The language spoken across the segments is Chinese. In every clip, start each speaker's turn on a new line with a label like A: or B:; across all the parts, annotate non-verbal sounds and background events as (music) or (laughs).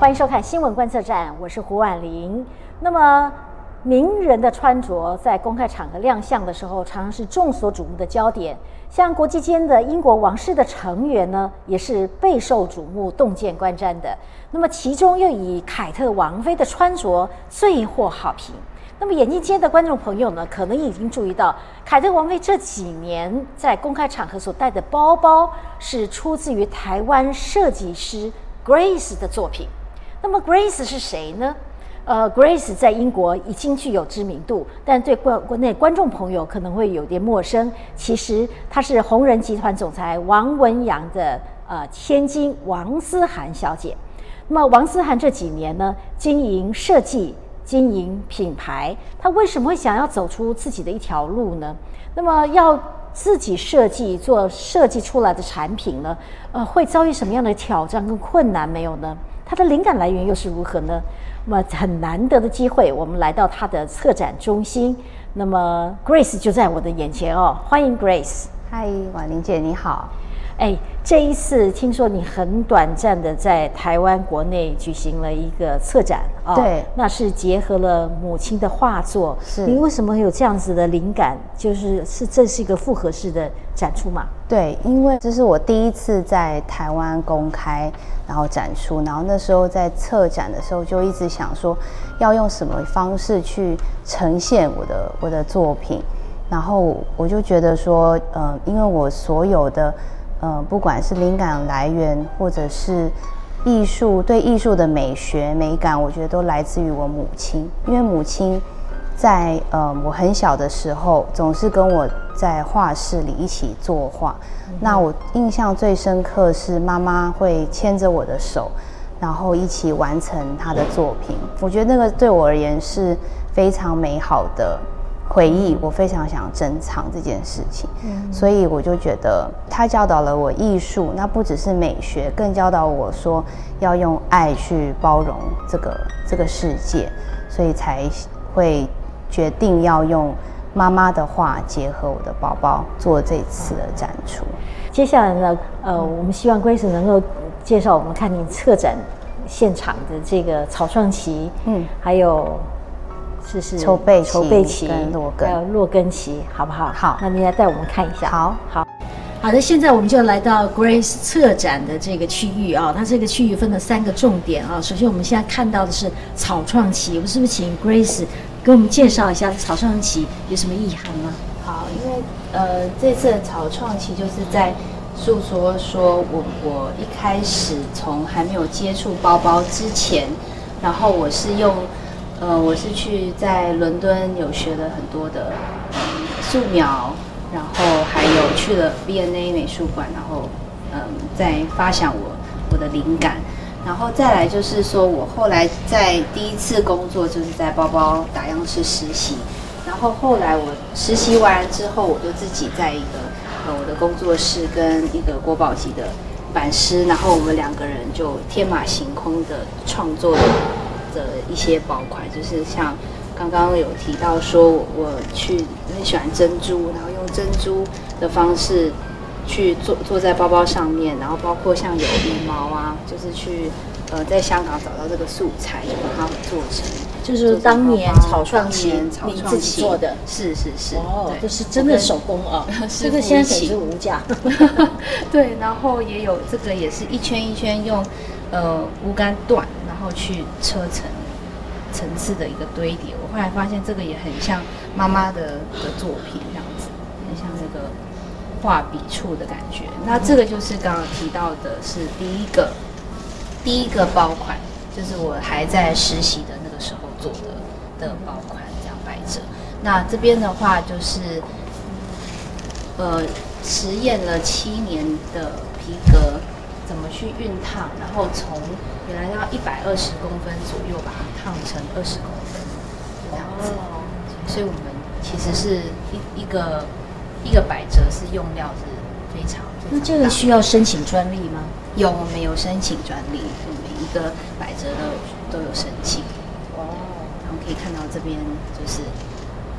A: 欢迎收看新闻观测站，我是胡婉玲。那么，名人的穿着在公开场合亮相的时候，常常是众所瞩目的焦点。像国际间的英国王室的成员呢，也是备受瞩目、洞见观瞻的。那么，其中又以凯特王妃的穿着最获好评。那么，眼镜间的观众朋友呢，可能已经注意到，凯特王妃这几年在公开场合所带的包包是出自于台湾设计师。Grace 的作品，那么 Grace 是谁呢？呃，Grace 在英国已经具有知名度，但对国国内观众朋友可能会有点陌生。其实她是红人集团总裁王文洋的呃千金王思涵小姐。那么王思涵这几年呢，经营设计、经营品牌，她为什么会想要走出自己的一条路呢？那么要。自己设计做设计出来的产品呢，呃，会遭遇什么样的挑战跟困难没有呢？它的灵感来源又是如何呢？那么很难得的机会，我们来到它的策展中心，那么 Grace 就在我的眼前哦，欢迎 Grace。
B: 嗨，婉玲姐你好。
A: 哎，这一次听说你很短暂的在台湾国内举行了一个策展
B: 啊，对，
A: 那是结合了母亲的画作。
B: 是，
A: 你为什么有这样子的灵感？就是是这是一个复合式的展出嘛？
B: 对，因为这是我第一次在台湾公开，然后展出，然后那时候在策展的时候就一直想说，要用什么方式去呈现我的我的作品，然后我就觉得说，呃，因为我所有的。呃，不管是灵感来源，或者是艺术对艺术的美学美感，我觉得都来自于我母亲。因为母亲在呃我很小的时候，总是跟我在画室里一起作画。那我印象最深刻是妈妈会牵着我的手，然后一起完成她的作品。我觉得那个对我而言是非常美好的。回忆，我非常想珍藏这件事情，所以我就觉得他教导了我艺术，那不只是美学，更教导我说要用爱去包容这个这个世界，所以才会决定要用妈妈的话结合我的宝宝做这次的展出。
A: 接下来呢，呃，我们希望 Grace 能够介绍我们看您策展现场的这个草创旗，嗯，还有。
B: 是是筹备
A: 筹备期
B: 跟落根，
A: 还有落根期，好不好？
B: 好，
A: 那你来带我们看一下。
B: 好，
A: 好，好的。现在我们就来到 Grace 策展的这个区域啊，它这个区域分了三个重点啊。首先，我们现在看到的是草创期，我们是不是请 Grace 给我们介绍一下草创期有什么意涵吗？
B: 好，因为呃，这次的草创期就是在诉说说我我一开始从还没有接触包包之前，然后我是用。呃，我是去在伦敦有学了很多的素描，然后还有去了 V&A 美术馆，然后嗯，在发想我我的灵感，然后再来就是说我后来在第一次工作就是在包包打样室实习，然后后来我实习完之后，我就自己在一个呃我的工作室跟一个国宝级的版师，然后我们两个人就天马行空的创作。的一些包款，就是像刚刚有提到说，我去很喜欢珍珠，然后用珍珠的方式去做坐在包包上面，然后包括像有羽毛啊，就是去呃在香港找到这个素材，就把它做成，
A: 就是当年草创期你自己做的，
B: 是是是，
A: 哦，这是真的手工啊，这个现在也是无价，(laughs)
B: 对，然后也有这个也是一圈一圈用呃无杆缎。然后去车成层次的一个堆叠，我后来发现这个也很像妈妈的的作品这样子，很像那个画笔触的感觉。那这个就是刚刚提到的是第一个第一个包款，就是我还在实习的那个时候做的的包款，这样摆着。那这边的话就是呃实验了七年的皮革。怎么去熨烫，然后从原来要一百二十公分左右把它烫成二十公分这样子，所以我们其实是一一个一个百褶是用料是非常
A: 那这个需要申请专利吗？
B: 有，我们有申请专利，每一个百褶都都有申请。哦，然后可以看到这边就是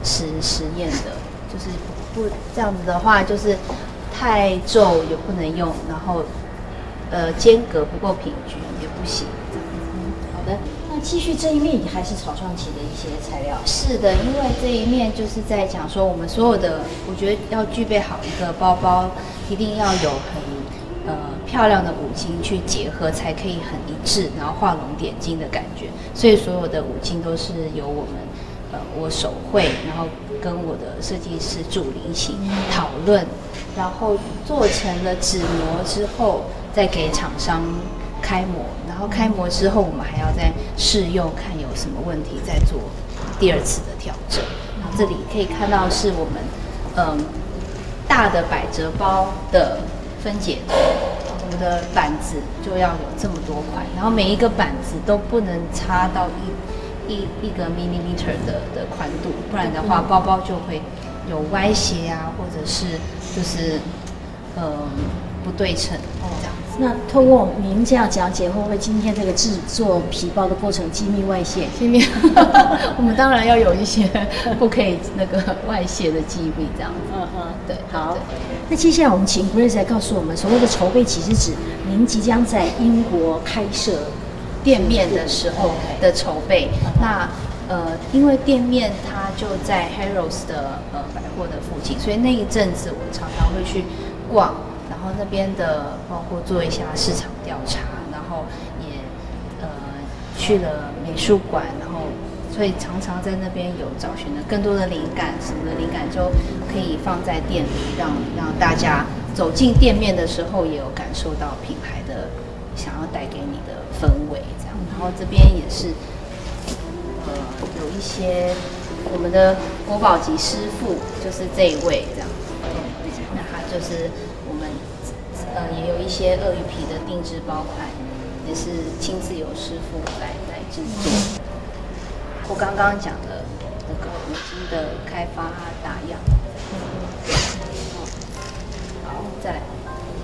B: 实实验的，就是不这样子的话，就是太皱也不能用，然后。呃，间隔不够平均也不行，这样子。
A: 的，那继续这一面还是草创期的一些材料。
B: 是的，因为这一面就是在讲说，我们所有的，我觉得要具备好一个包包，一定要有很呃漂亮的五金去结合，才可以很一致，然后画龙点睛的感觉。所以所有的五金都是由我们呃我手绘，然后跟我的设计师助理一起讨论，然后做成了纸模之后，再给厂商。开模，然后开模之后，我们还要再试用，看有什么问题，再做第二次的调整。然后这里可以看到是我们嗯大的百褶包的分解，我们的板子就要有这么多块，然后每一个板子都不能差到一一一个 millimeter 的的宽度，不然的话包包就会有歪斜啊，或者是就是嗯不对称这样。
A: 那透过您这样讲解，会不会今天这个制作皮包的过程机密外泄？
B: 机密，(laughs) 我们当然要有一些不可以那个外泄的机密，这样子。嗯嗯，对，
A: 好。那接下来我们请 Grace 来告诉我们，所谓的筹备期是指您即将在英国开设
B: 店面的时候的筹备。那呃，因为店面它就在 Harrods 的呃百货的附近，所以那一阵子我常常会去逛。然后那边的包括做一下市场调查，然后也呃去了美术馆，然后所以常常在那边有找寻的更多的灵感，什么的灵感就可以放在店里，让让大家走进店面的时候也有感受到品牌的想要带给你的氛围，这样。然后这边也是呃有一些我们的国宝级师傅，就是这一位这样，那他就是。呃，也有一些鳄鱼皮的定制包款，也是亲自由师傅来来制作。我刚刚讲的那个五金的开发打样，好，再来，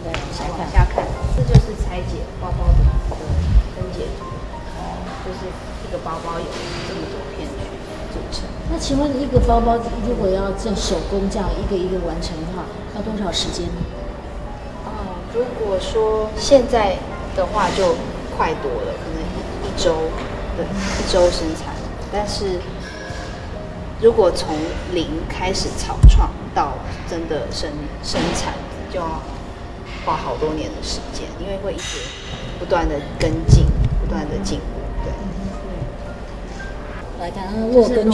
B: 再往下看，这就是拆解包包的一个分解图，就是一个包包有这么多片去组成。
A: 那请问一个包包如果要做手工这样一个一个完成的话，要多少时间呢？
B: 如果说现在的话就快多了，可能一一周，对，一周生产。但是如果从零开始草创到真的生生产，就要花好多年的时间，因为会一直不断的跟进，不断的进步。对，
A: 来看落根，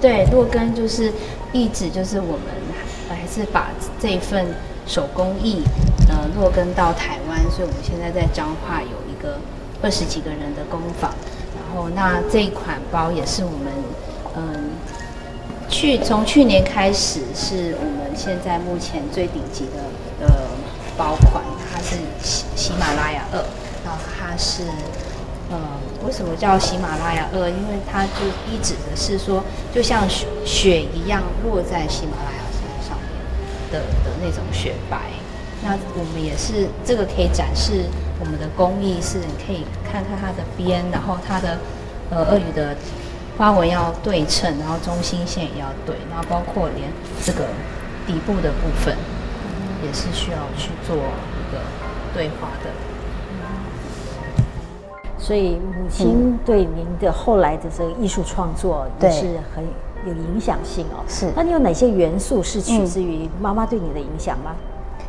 B: 对，落根就是一直就是我们还是把这份手工艺。呃，落根到台湾，所以我们现在在彰化有一个二十几个人的工坊。然后，那这一款包也是我们，嗯，去从去年开始是我们现在目前最顶级的呃包款，它是喜喜马拉雅二。然后它是，呃，为什么叫喜马拉雅二？因为它就一指的是说，就像雪雪一样落在喜马拉雅山上面的的那种雪白。那我们也是，这个可以展示我们的工艺，是你可以看看它的边，然后它的呃鳄鱼的花纹要对称，然后中心线也要对，然后包括连这个底部的部分也是需要去做一个对话的。
A: 所以母亲对您的后来的这个艺术创作也是很有影响性哦。
B: 是。
A: 那你有哪些元素是取自于妈妈对你的影响吗？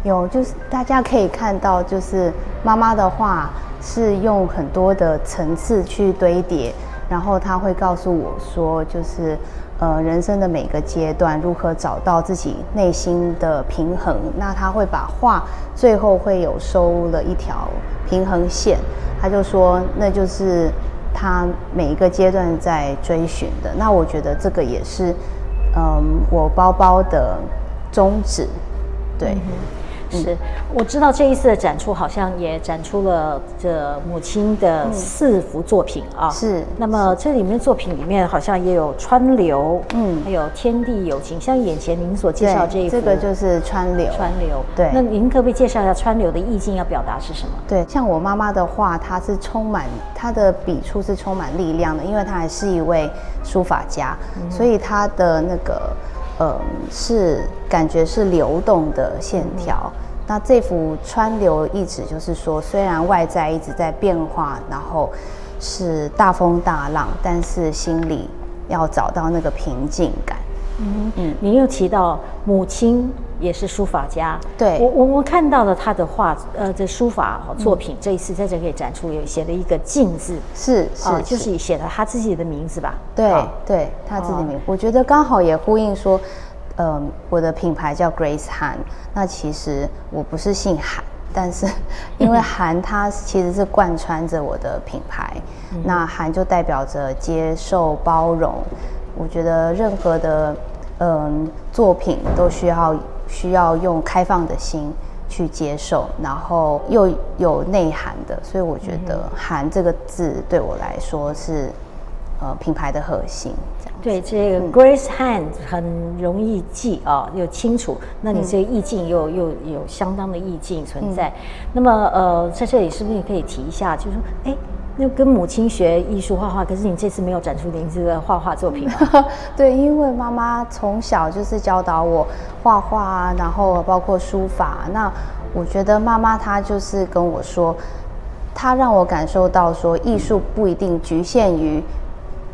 B: 有，就是大家可以看到，就是妈妈的话是用很多的层次去堆叠，然后她会告诉我说，就是呃人生的每个阶段如何找到自己内心的平衡。那她会把画最后会有收了一条平衡线，她就说那就是她每一个阶段在追寻的。那我觉得这个也是嗯我包包的宗旨，对。
A: 是，我知道这一次的展出好像也展出了这母亲的四幅作品啊。
B: 是。
A: 那么这里面作品里面好像也有川流，嗯，还有天地友情，像眼前您所介绍这一
B: 幅，这个就是川流。
A: 川流。
B: 对。
A: 那您可不可以介绍一下川流的意境要表达是什么？
B: 对，像我妈妈的话，她是充满她的笔触是充满力量的，因为她还是一位书法家，所以她的那个。嗯，是感觉是流动的线条。那这幅川流一直就是说，虽然外在一直在变化，然后是大风大浪，但是心里要找到那个平静感。
A: 嗯嗯，您又提到母亲也是书法家，
B: 对
A: 我我我看到了他的画，呃，这书法作品，这一次在这里展出有写了一个“静”字，
B: 是是，
A: 就是写了他自己的名字吧？
B: 对对，他自己名，我觉得刚好也呼应说，嗯，我的品牌叫 Grace Han，那其实我不是姓韩。但是，(laughs) 因为韩它其实是贯穿着我的品牌，那韩就代表着接受包容。我觉得任何的嗯作品都需要需要用开放的心去接受，然后又有内涵的，所以我觉得“韩”这个字对我来说是呃品牌的核心。
A: 对这个 Grace Hand 很容易记啊，又清楚。那你这个意境又又有相当的意境存在。那么呃，在这里是不是也可以提一下，就是说，哎，那跟母亲学艺术画画，可是你这次没有展出您这个画画作品？(laughs)
B: 对，因为妈妈从小就是教导我画画啊，然后包括书法。那我觉得妈妈她就是跟我说，她让我感受到说，艺术不一定局限于。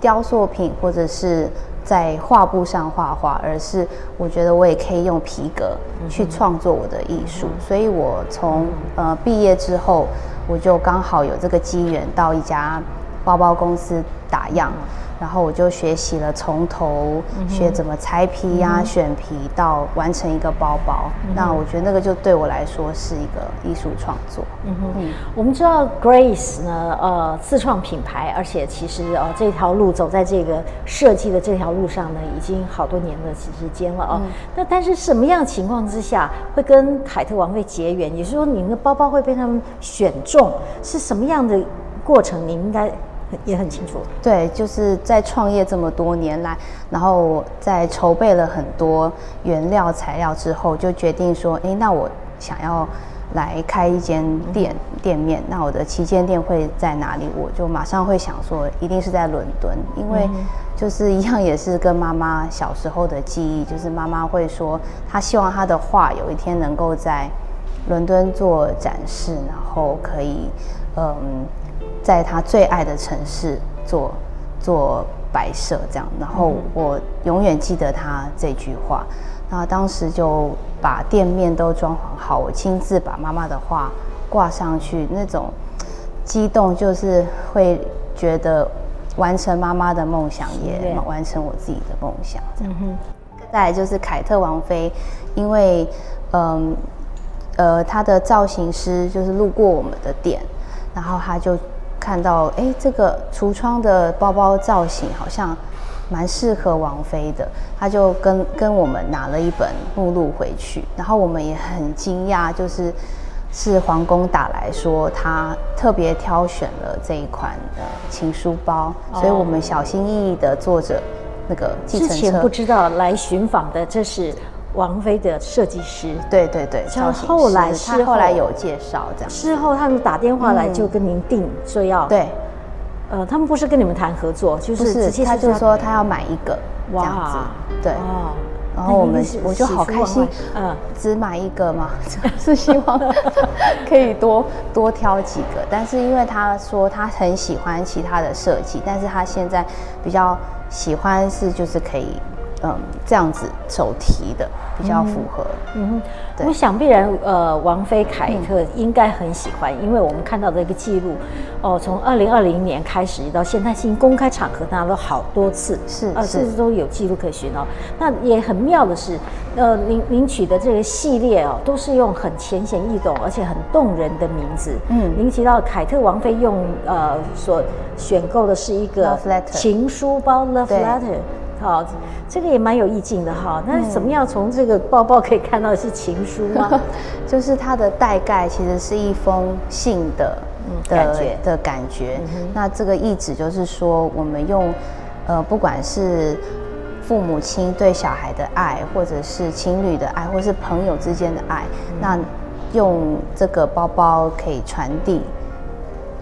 B: 雕塑品或者是在画布上画画，而是我觉得我也可以用皮革去创作我的艺术。所以我从呃毕业之后，我就刚好有这个机缘到一家包包公司打样。然后我就学习了从头学怎么裁皮呀、选皮到完成一个包包。那我觉得那个就对我来说是一个艺术创作。嗯
A: 哼，我们知道 Grace 呢，呃，自创品牌，而且其实呃这条路走在这个设计的这条路上呢，已经好多年的时间了哦。那但是什么样的情况之下会跟凯特王妃结缘？也就是说，您的包包会被他们选中，是什么样的过程？你应该。也很清楚，
B: 对，就是在创业这么多年来，然后在筹备了很多原料材料之后，就决定说，哎，那我想要来开一间店店面，那我的旗舰店会在哪里？我就马上会想说，一定是在伦敦，因为就是一样也是跟妈妈小时候的记忆，就是妈妈会说，她希望她的画有一天能够在伦敦做展示，然后可以，嗯。在他最爱的城市做做摆设，这样，然后我永远记得他这句话。那当时就把店面都装潢好，我亲自把妈妈的画挂上去，那种激动就是会觉得完成妈妈的梦想，也完成我自己的梦想。这样，再来就是凯特王妃，因为嗯呃，她的造型师就是路过我们的店，然后他就。看到哎，这个橱窗的包包造型好像蛮适合王菲的，他就跟跟我们拿了一本目录回去，然后我们也很惊讶，就是是皇宫打来说他特别挑选了这一款的情书包，所以我们小心翼翼的坐着那个计程车，之
A: 前不知道来寻访的这是。王菲的设计师，
B: 对对对，
A: 像后来
B: 他后来有介绍这样，
A: 事后他们打电话来就跟您定，说要
B: 对，
A: 呃，他们不是跟你们谈合作，就是直接
B: 他就说他要买一个这样子，对，然后我们我就好开心，嗯，只买一个嘛，(laughs) 是希望 (laughs) 可以多多挑几个，但是因为他说他很喜欢其他的设计，但是他现在比较喜欢是就是可以。嗯，这样子手提的比较符合。嗯
A: 哼，我想必然，呃，王菲凯特应该很喜欢，因为我们看到的一个记录，哦，从二零二零年开始到现在，新公开场合拿了好多次，
B: 是，呃，
A: 甚至都有记录可循哦。那也很妙的是，呃，您您取的这个系列哦，都是用很浅显易懂而且很动人的名字。嗯，您提到凯特王菲用呃所选购的是一个情书包，Love Letter。好，这个也蛮有意境的哈。那怎么样从这个包包可以看到是情书吗？(laughs)
B: 就是它的带盖其实是一封信的感觉的感觉。那这个意旨就是说，我们用呃，不管是父母亲对小孩的爱，或者是情侣的爱，或是朋友之间的爱，那用这个包包可以传递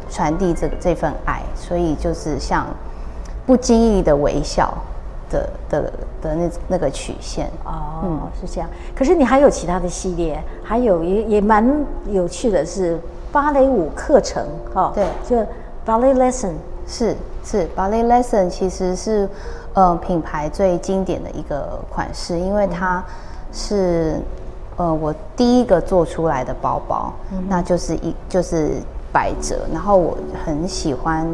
B: 传递这个这份爱。所以就是像不经意的微笑。的的的那那个曲线。
A: 哦，嗯，是这样。可是你还有其他的系列，还有也也蛮有趣的是芭蕾舞课程，
B: 哈，对，
A: 就 ballet lesson，
B: 是是，Ballet Lesson 其实是呃品牌最经典的一个款式，因为它是呃我第一个做出来的包包，那就是一就是百褶，然后我很喜欢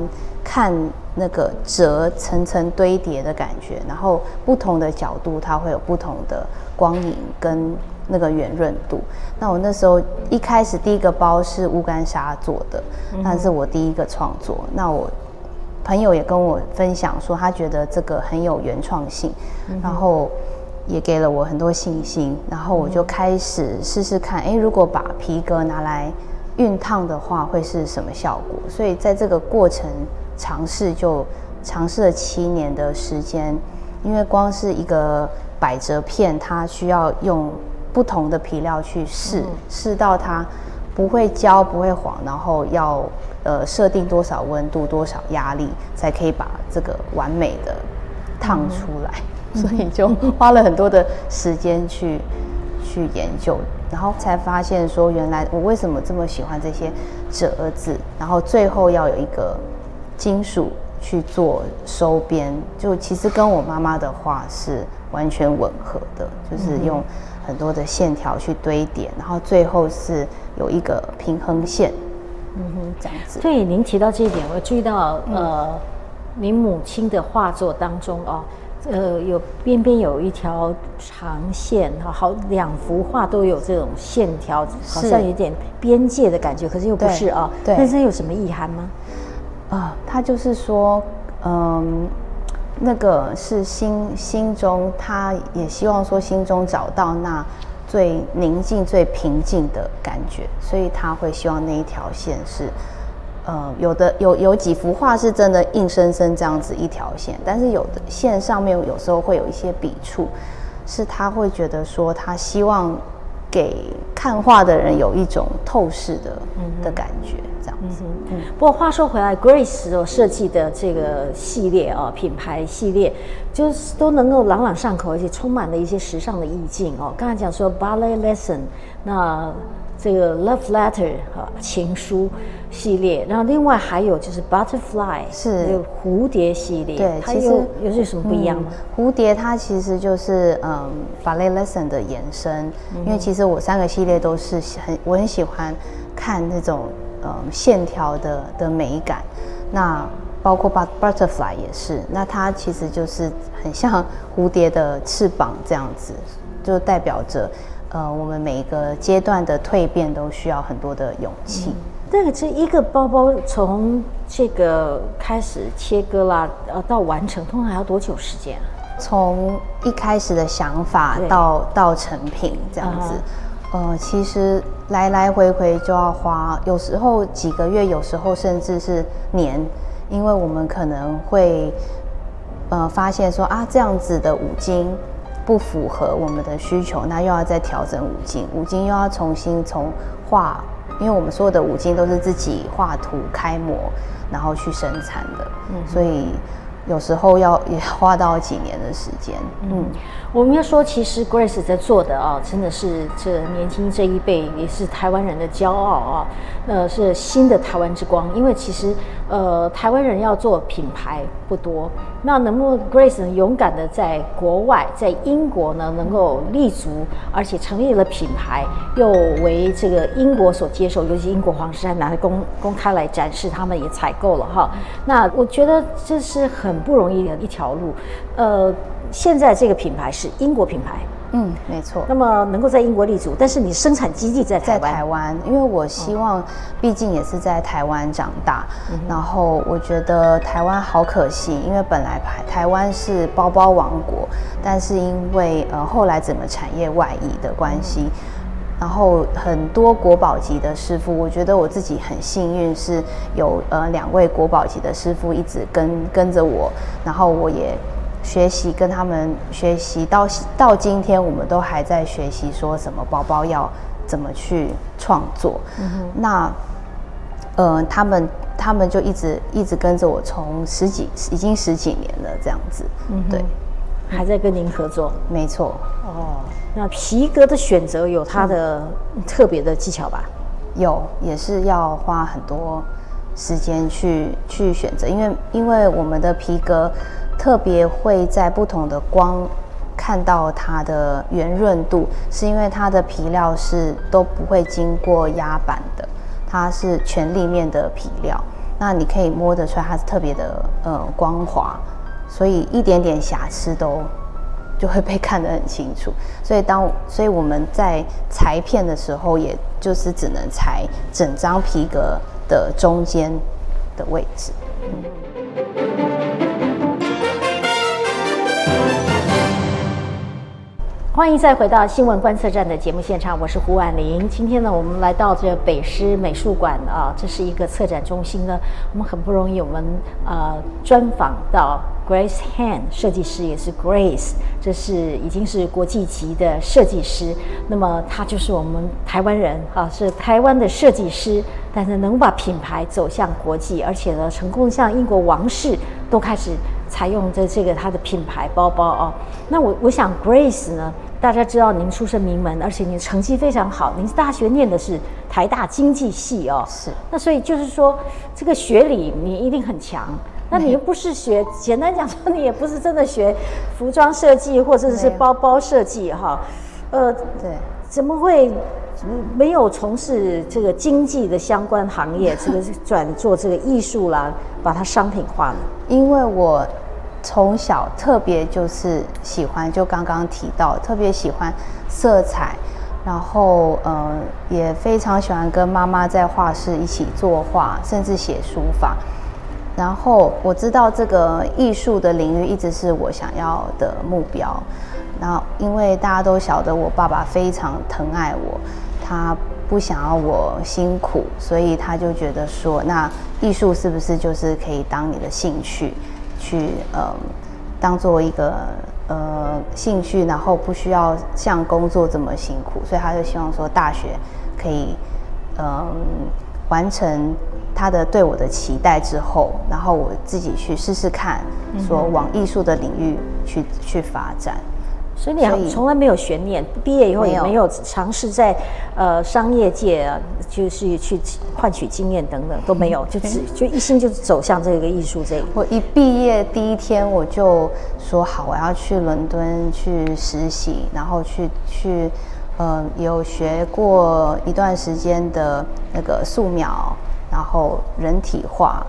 B: 看那个折层层堆叠的感觉，然后不同的角度它会有不同的光影跟那个圆润度。那我那时候一开始第一个包是乌干纱做的，那是我第一个创作。那我朋友也跟我分享说，他觉得这个很有原创性，然后也给了我很多信心。然后我就开始试试看，哎，如果把皮革拿来熨烫的话，会是什么效果？所以在这个过程尝试就尝试了七年的时间，因为光是一个百褶片，它需要用不同的皮料去试，试到它不会焦不会黄，然后要。呃，设定多少温度、多少压力，才可以把这个完美的烫出来？(laughs) 所以就花了很多的时间去去研究，然后才发现说，原来我为什么这么喜欢这些折子，然后最后要有一个金属去做收边，就其实跟我妈妈的画是完全吻合的，就是用很多的线条去堆叠，然后最后是有一个平衡线。嗯哼，这样子。
A: 对，您提到这一点，我注意到，呃，您母亲的画作当中哦，呃，有边边有一条长线，哈，好，两幅画都有这种线条，好像有点边界的感觉，可是又不是啊。对。那这有什么意涵吗？
B: 啊，他就是说，嗯，那个是心心中，他也希望说心中找到那。最宁静、最平静的感觉，所以他会希望那一条线是，呃，有的有有几幅画是真的硬生生这样子一条线，但是有的线上面有时候会有一些笔触，是他会觉得说他希望给看画的人有一种透视的的感觉。嗯
A: 嗯，不过话说回来，Grace 所设计的这个系列哦，品牌系列，就是都能够朗朗上口，而且充满了一些时尚的意境哦。刚才讲说 Ballet Lesson，那这个 Love Letter 啊，情书系列，然后另外还有就是 Butterfly，
B: 是
A: 蝴蝶系列，
B: 对，
A: 其实有些什么不一样吗？
B: 蝴蝶它其实就是嗯 Ballet Lesson 的延伸，因为其实我三个系列都是很我很喜欢看那种。嗯，线条的的美感，那包括 butterfly 也是，那它其实就是很像蝴蝶的翅膀这样子，就代表着，呃，我们每一个阶段的蜕变都需要很多的勇气。
A: 这个这一个包包从这个开始切割啦，呃，到完成，通常要多久时间？
B: 从一开始的想法到到成品这样子。呃，其实来来回回就要花，有时候几个月，有时候甚至是年，因为我们可能会呃发现说啊，这样子的五金不符合我们的需求，那又要再调整五金，五金又要重新从画，因为我们所有的五金都是自己画图开模，然后去生产的，嗯，所以有时候要也花到几年的时间，嗯。
A: 我们要说，其实 Grace 在做的啊，真的是这年轻这一辈也是台湾人的骄傲啊。呃，是新的台湾之光，因为其实呃，台湾人要做品牌不多。那能不能 Grace 勇敢的在国外，在英国呢，能够立足，而且成立了品牌，又为这个英国所接受，尤其英国皇室还拿来公公开来展示，他们也采购了哈。那我觉得这是很不容易的一条路。呃，现在这个品牌是英国品牌。
B: 嗯，没错。
A: 那么能够在英国立足，但是你生产基地在台湾。
B: 在台湾，因为我希望，毕竟也是在台湾长大。然后我觉得台湾好可惜，因为本来台台湾是包包王国，但是因为呃后来整个产业外移的关系，然后很多国宝级的师傅，我觉得我自己很幸运，是有呃两位国宝级的师傅一直跟跟着我，然后我也。学习跟他们学习到到今天，我们都还在学习说什么包包要怎么去创作。那呃，他们他们就一直一直跟着我，从十几已经十几年了这样子。嗯，对，
A: 还在跟您合作。
B: 没错。
A: 哦，那皮革的选择有它的特别的技巧吧？
B: 有，也是要花很多时间去去选择，因为因为我们的皮革特别会在不同的光看到它的圆润度，是因为它的皮料是都不会经过压板的，它是全立面的皮料，那你可以摸得出来它是特别的呃光滑，所以一点点瑕疵都就会被看得很清楚。所以当所以我们在裁片的时候，也就是只能裁整张皮革。的中间的位置。
A: 欢迎再回到新闻观测站的节目现场，我是胡婉玲。今天呢，我们来到这北师美术馆啊，这是一个策展中心呢。我们很不容易，我们呃专访到 Grace Han 设计师，也是 Grace，这是已经是国际级的设计师。那么他就是我们台湾人啊，是台湾的设计师，但是能把品牌走向国际，而且呢，成功像英国王室都开始采用的这个它的品牌包包哦。那我我想 Grace 呢？大家知道您出身名门，而且您成绩非常好。您大学念的是台大经济系哦，
B: 是。
A: 那所以就是说，这个学理你一定很强。那你又不是学，简单讲说，你也不是真的学服装设计或者是包包设计哈。
B: 呃，对。
A: 怎么会没有从事这个经济的相关行业，这个转做这个艺术啦，把它商品化呢？
B: 因为我。从小特别就是喜欢，就刚刚提到，特别喜欢色彩，然后嗯，也非常喜欢跟妈妈在画室一起作画，甚至写书法。然后我知道这个艺术的领域一直是我想要的目标。然后因为大家都晓得我爸爸非常疼爱我，他不想要我辛苦，所以他就觉得说，那艺术是不是就是可以当你的兴趣？去呃，当做一个呃兴趣，然后不需要像工作这么辛苦，所以他就希望说大学可以嗯完成他的对我的期待之后，然后我自己去试试看，说往艺术的领域去去发展。
A: 所以你从来没有悬念，毕业以后也没有尝试在呃商业界啊就是去换取经验等等都没有，就只就一心就走向这个艺术这一。
B: 我一毕业第一天我就说好，我要去伦敦去实习，然后去去呃有学过一段时间的那个素描，然后人体画，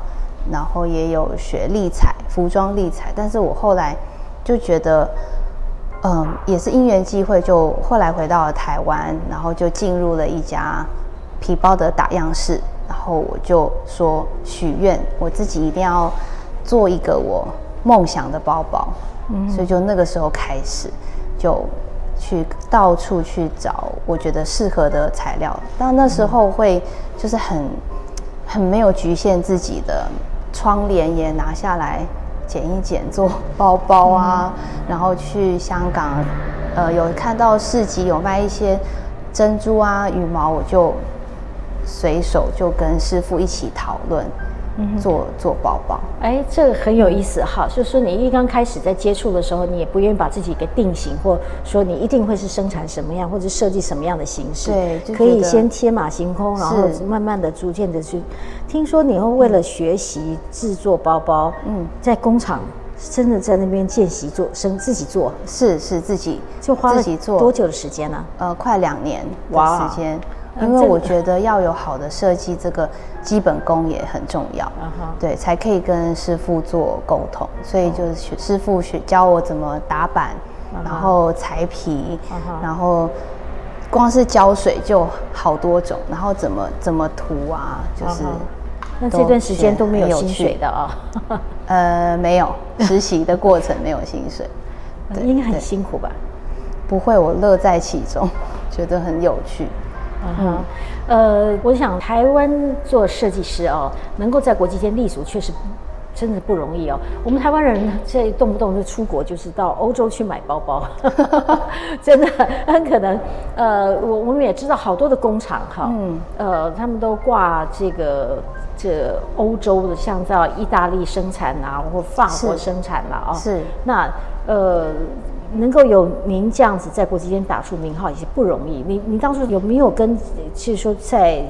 B: 然后也有学立彩，服装立彩，但是我后来就觉得。嗯，也是因缘际会，就后来回到了台湾，然后就进入了一家皮包的打样室，然后我就说许愿，我自己一定要做一个我梦想的包包，嗯，所以就那个时候开始，就去到处去找我觉得适合的材料，但那时候会就是很很没有局限自己的窗帘也拿下来。剪一剪做包包啊，然后去香港，呃，有看到市集有卖一些珍珠啊羽毛，我就随手就跟师傅一起讨论。做做包包，
A: 哎，这个很有意思哈。就是说，你一刚开始在接触的时候，你也不愿意把自己给定型，或说你一定会是生产什么样，或者设计什么样的形式。
B: 对，
A: 可以先天马行空，然后慢慢的、逐渐的去。听说你会为了学习制作包包，嗯，在工厂真的在那边见习做，生自己做，
B: 是是自己
A: 就花了多久的时间呢？
B: 呃，快两年的时间。因为我觉得要有好的设计，这个基本功也很重要，对，才可以跟师傅做沟通。所以就是师傅学教我怎么打板，然后裁皮，然后光是胶水就好多种，然后怎么怎么涂啊，就是
A: 那这段时间都没有薪水的啊？
B: 呃，没有，(laughs) 实习的过程没有薪水，
A: 应该很辛苦吧？
B: 不会，我乐在其中，觉得很有趣。
A: 嗯，呃，我想台湾做设计师哦，能够在国际间立足，确实真的不容易哦。我们台湾人这动不动就出国，就是到欧洲去买包包，(laughs) 真的很可能。呃，我我们也知道好多的工厂哈，嗯，呃，他们都挂这个这欧洲的，像在意大利生产啊，或法国生产了，啊，
B: 是
A: 那呃。能够有您这样子在国际间打出名号也是不容易。你你当初有没有跟，其实说在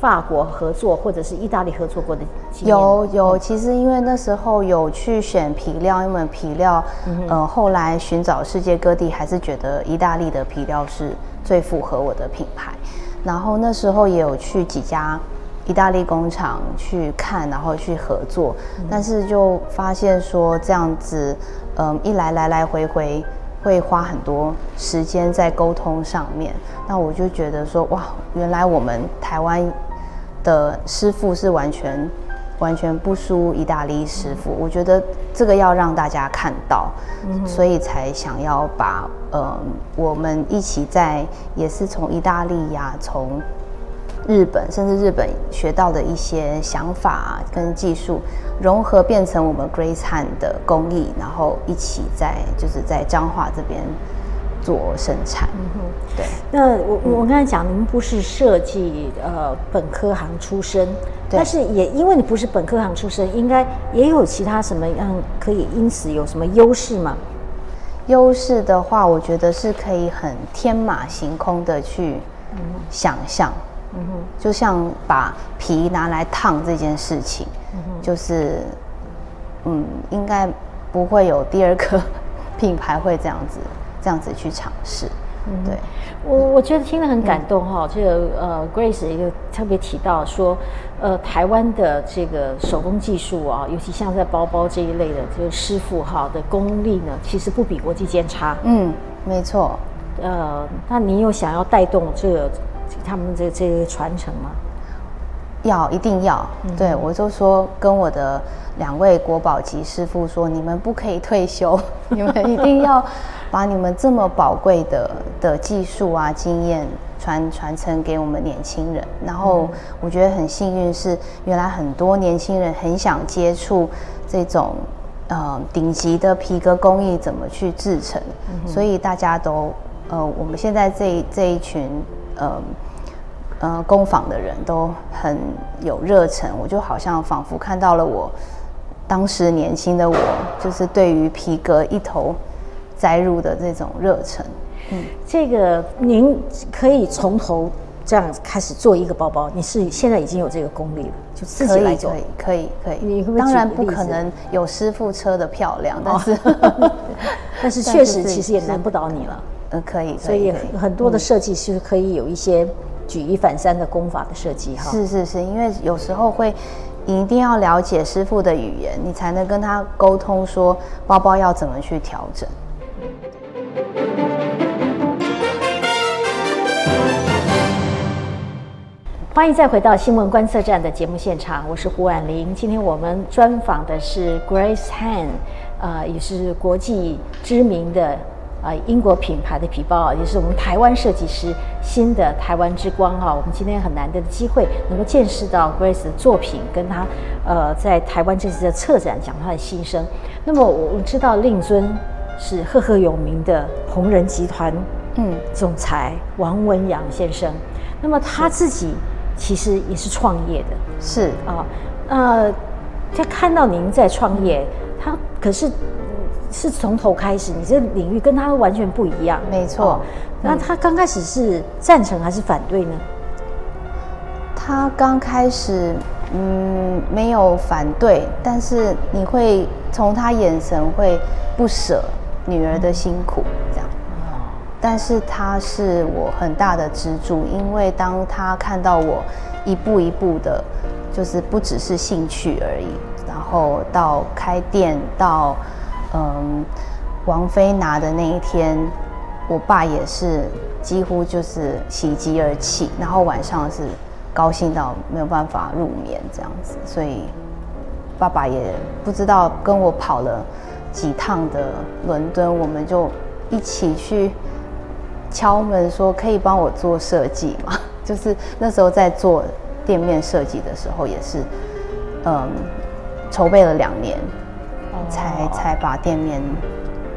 A: 法国合作或者是意大利合作过的经验？
B: 有有，其实因为那时候有去选皮料，因为皮料，呃，后来寻找世界各地，还是觉得意大利的皮料是最符合我的品牌。然后那时候也有去几家意大利工厂去看，然后去合作，但是就发现说这样子，嗯，一来来来回回会花很多时间在沟通上面。那我就觉得说，哇，原来我们台湾的师傅是完全完全不输意大利师傅。我觉得这个要让大家看到，所以才想要把，嗯，我们一起在也是从意大利呀，从日本甚至日本学到的一些想法跟技术融合，变成我们 Grace Han 的工艺，然后一起在就是在彰化这边做生产。对，
A: 那我我刚才讲，你们不是设计呃本科行出身，但是也因为你不是本科行出身，应该也有其他什么样可以因此有什么优势吗？
B: 优势的话，我觉得是可以很天马行空的去想象。嗯哼，就像把皮拿来烫这件事情，就是，嗯，应该不会有第二个 (laughs) 品牌会这样子这样子去尝试。对，
A: 我我觉得听得很感动哈。这个呃，Grace 一个特别提到说，呃，台湾的这个手工技术啊，尤其像在包包这一类的，就是师傅哈的功力呢，其实不比国际间差。
B: 嗯，没错。
A: 呃，那你有想要带动这个？他们这这个传承吗？
B: 要，一定要。对我就说，跟我的两位国宝级师傅说，你们不可以退休，(laughs) 你们一定要把你们这么宝贵的的技术啊、经验传传承给我们年轻人。然后我觉得很幸运是，原来很多年轻人很想接触这种呃顶级的皮革工艺怎么去制成，所以大家都呃，我们现在这这一群呃。呃，工坊的人都很有热忱，我就好像仿佛看到了我当时年轻的我，就是对于皮革一头栽入的这种热忱。
A: 嗯，这个您可以从头这样开始做一个包包，你是现在已经有这个功力了，就自己来做，
B: 可以，可以，可以。你当然不可能有师傅车的漂亮，但是 (laughs)
A: 但是确实其实也难不倒你了。
B: 呃，可以，
A: 所以很多的设计是可以有一些。举一反三的功法的设计，哈，
B: 是是是，因为有时候会，你一定要了解师傅的语言，你才能跟他沟通，说包包要怎么去调整。
A: 欢迎再回到新闻观测站的节目现场，我是胡婉玲。今天我们专访的是 Grace Han，呃，也是国际知名的。啊，英国品牌的皮包啊，也是我们台湾设计师新的台湾之光哈。我们今天很难得的机会，能够见识到 Grace 的作品，跟他呃在台湾这次的策展讲他的心声。那么我们知道令尊是赫赫有名的红人集团嗯总裁王文洋先生，那么他自己其实也是创业的，
B: 是
A: 啊，呃，在看到您在创业，他可是。是从头开始，你这领域跟他完全不一样。
B: 没错，
A: 那他刚开始是赞成还是反对呢？
B: 他刚开始，嗯，没有反对，但是你会从他眼神会不舍女儿的辛苦，这样。但是他是我很大的支柱，因为当他看到我一步一步的，就是不只是兴趣而已，然后到开店到。嗯，王菲拿的那一天，我爸也是几乎就是喜极而泣，然后晚上是高兴到没有办法入眠这样子，所以爸爸也不知道跟我跑了几趟的伦敦，我们就一起去敲门说可以帮我做设计吗？(laughs) 就是那时候在做店面设计的时候，也是嗯筹备了两年。才才把店面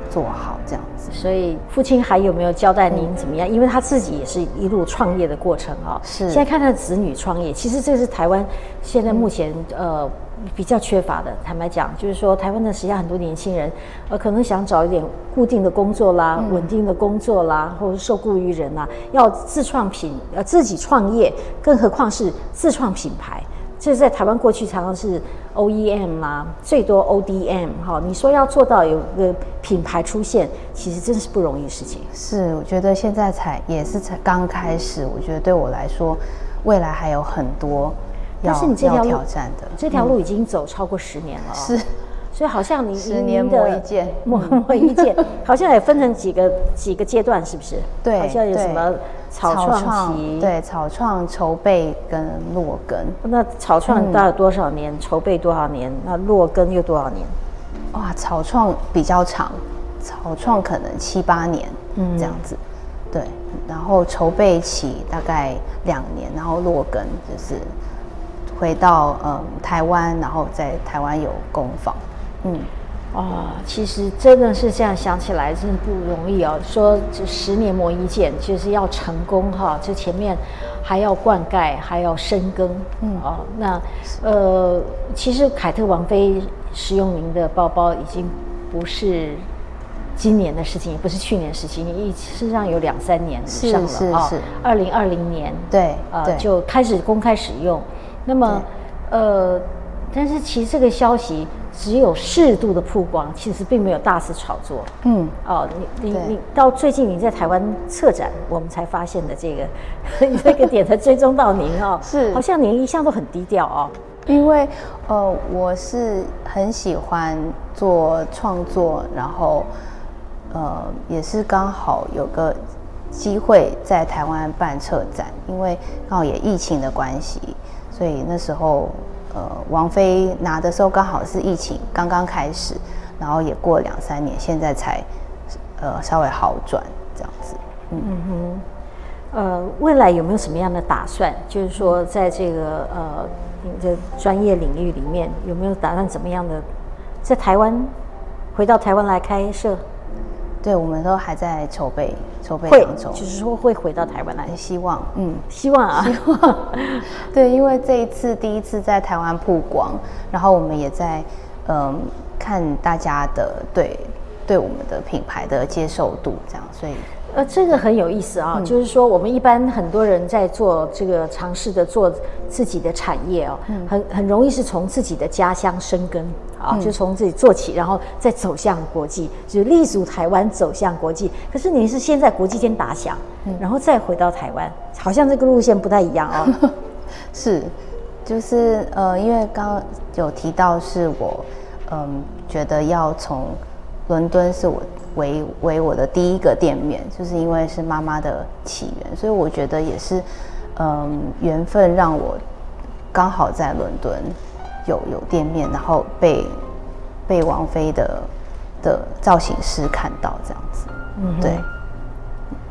B: 做好这样子。
A: 所以父亲还有没有交代您怎么样？因为他自己也是一路创业的过程啊。
B: 是
A: 现在看他的子女创业，其实这是台湾现在目前呃比较缺乏的。坦白讲，就是说台湾的实际上很多年轻人，呃，可能想找一点固定的工作啦、稳定的工作啦，或者是受雇于人啦，要自创品呃自己创业，更何况是自创品牌。这是在台湾过去常常是 OEM 啦，最多 ODM 哈。你说要做到有个品牌出现，其实真是不容易的事情。
B: 是，我觉得现在才也是才刚开始。我觉得对我来说，未来还有很多要
A: 但是你这条
B: 要挑战的。
A: 这条路已经走超过十年了、哦，
B: 是，
A: 所以好像你
B: 十年 (laughs) 磨一剑。
A: 磨磨一剑，好像也分成几个几个阶段，是不是？
B: 对
A: 好像有什么草创期，，
B: 对草创筹备跟落根，
A: 那草创
B: 嗯
A: 大概有多少年？筹备多少年？那落根又多少年？
B: 哇，草创比较长，草创可能七八年，
A: 嗯。
B: 这样子，对，然后筹备期大概两年，然后落根就是回到嗯台湾，然后在台湾有工坊，嗯，
A: 哦，其实真的是这样想起来，真的不容易哦。说这十年磨一剑，就是要成功哈，这前面还要灌溉，还要深耕。嗯，哦，那呃，其实凯特王妃使用您的包包已经不是今年的事情，也不是去年的事情，一事实上有两三年以上了啊
B: 是是。
A: 二零二零年，
B: 对
A: 呃，就开始公开使用。那么，呃，但是其实这个消息只有适度的曝光，其实并没有大肆炒作。
B: 嗯，
A: 哦，你你你到最近你在台湾策展，我们才发现的这个 (laughs) 这个点才追踪到您哦，(laughs)
B: 是
A: 好像您一向都很低调哦。
B: 因为呃，我是很喜欢做创作，然后呃，也是刚好有个机会在台湾办策展，因为刚好也疫情的关系，所以那时候呃，王菲拿的时候刚好是疫情刚刚开始，然后也过两三年，现在才呃稍微好转这样子。
A: 嗯哼呃，未来有没有什么样的打算？就是说，在这个呃你的专业领域里面，有没有打算怎么样的在台湾回到台湾来开设？
B: 对，我们都还在筹备筹备
A: 会
B: 当中，
A: 就是说会回到台湾来，
B: 希望嗯。
A: 希望啊，希望。
B: 对，因为这一次第一次在台湾曝光，然后我们也在嗯看大家的对对我们的品牌的接受度，这样，所以
A: 呃，这个很有意思啊，就是说我们一般很多人在做这个尝试的做自己的产业哦，很很容易是从自己的家乡生根啊，就从自己做起，然后再走向国际，就是立足台湾走向国际。可是你是先在国际间打响，然后再回到台湾，好像这个路线不太一样哦。(laughs)
B: 是就是呃，因为刚刚有提到是我嗯觉得要从伦敦是我为为我的第一个店面，就是因为是妈妈的起源，所以我觉得也是嗯缘分让我刚好在伦敦有有店面，然后被被王菲的的造型师看到这样子，
A: 嗯
B: 对。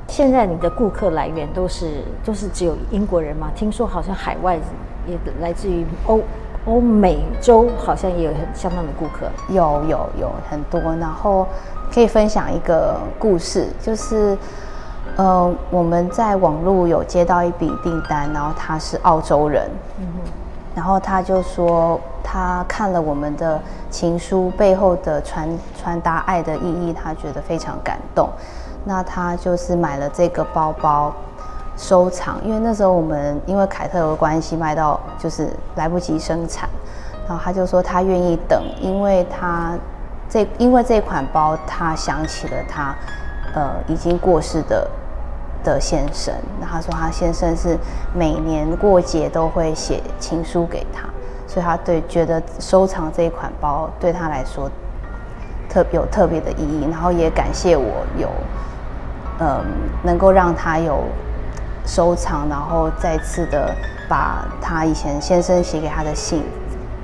A: 现在你的顾客来源都是都是只有英国人吗？听说好像海外也来自于欧欧美洲，好像也有很相当的顾客。
B: 有有有很多，然后可以分享一个故事，就是呃我们在网络有接到一笔订单，然后他是澳洲人，然后他就说他看了我们的情书背后的传传达爱的意义，他觉得非常感动，那他就是买了这个包包。收藏，因为那时候我们因为凯特的关系卖到就是来不及生产，然后他就说他愿意等，因为他这因为这款包他想起了他呃已经过世的的先生，那他说他先生是每年过节都会写情书给他，所以他对觉得收藏这一款包对他来说特有特别的意义，然后也感谢我有嗯能够让他有。收藏，然后再次的把他以前先生写给他的信，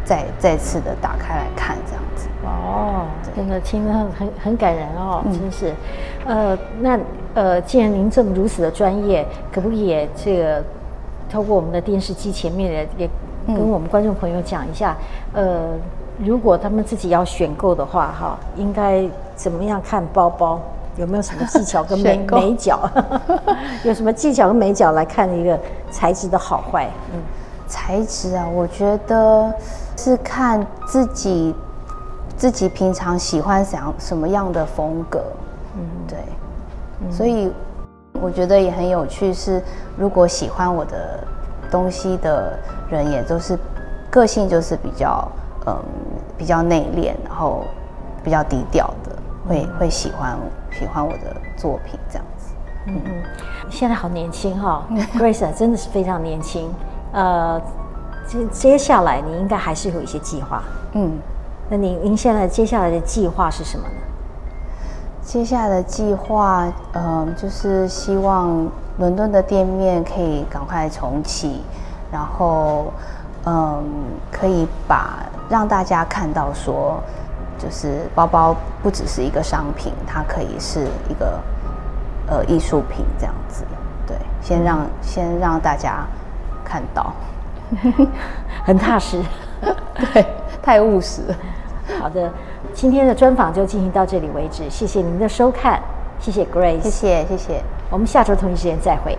B: 再再次的打开来看，这样子。
A: 哦，真的听得很很很感人哦，真是。呃，那呃，既然您这么如此的专业，可不可以也这个透过我们的电视机前面的也跟我们观众朋友讲一下，呃，如果他们自己要选购的话，哈，应该怎么样看包包？有没有什么技巧跟 (laughs) 美美角？(laughs) 有什么技巧跟美角来看一个材质的好坏？嗯，
B: 材质啊，我觉得是看自己自己平常喜欢想什么样的风格，嗯，对，所以我觉得也很有趣是，如果喜欢我的东西的人，也都是个性就是比较嗯比较内敛，然后比较低调的，会会喜欢喜欢我的作品这样子。
A: 嗯嗯现在好年轻哈、(laughs) Grace 啊真的是非常年轻。呃，接接下来你应该还是有一些计划。
B: 嗯。
A: 那您您现在接下来的计划是什么呢？
B: 接下来的计划，嗯、就是希望伦敦的店面可以赶快重启，然后，嗯，可以把让大家看到说，就是包包不只是一个商品，它可以是一个呃艺术品这样子。对，先让先让大家看到，(laughs) (laughs)
A: 很踏实。
B: 对，太务实。
A: 好的，今天的专访就进行到这里为止，谢谢您的收看，谢谢 Grace，
B: 谢谢谢谢。
A: 我们下周同一时间再会。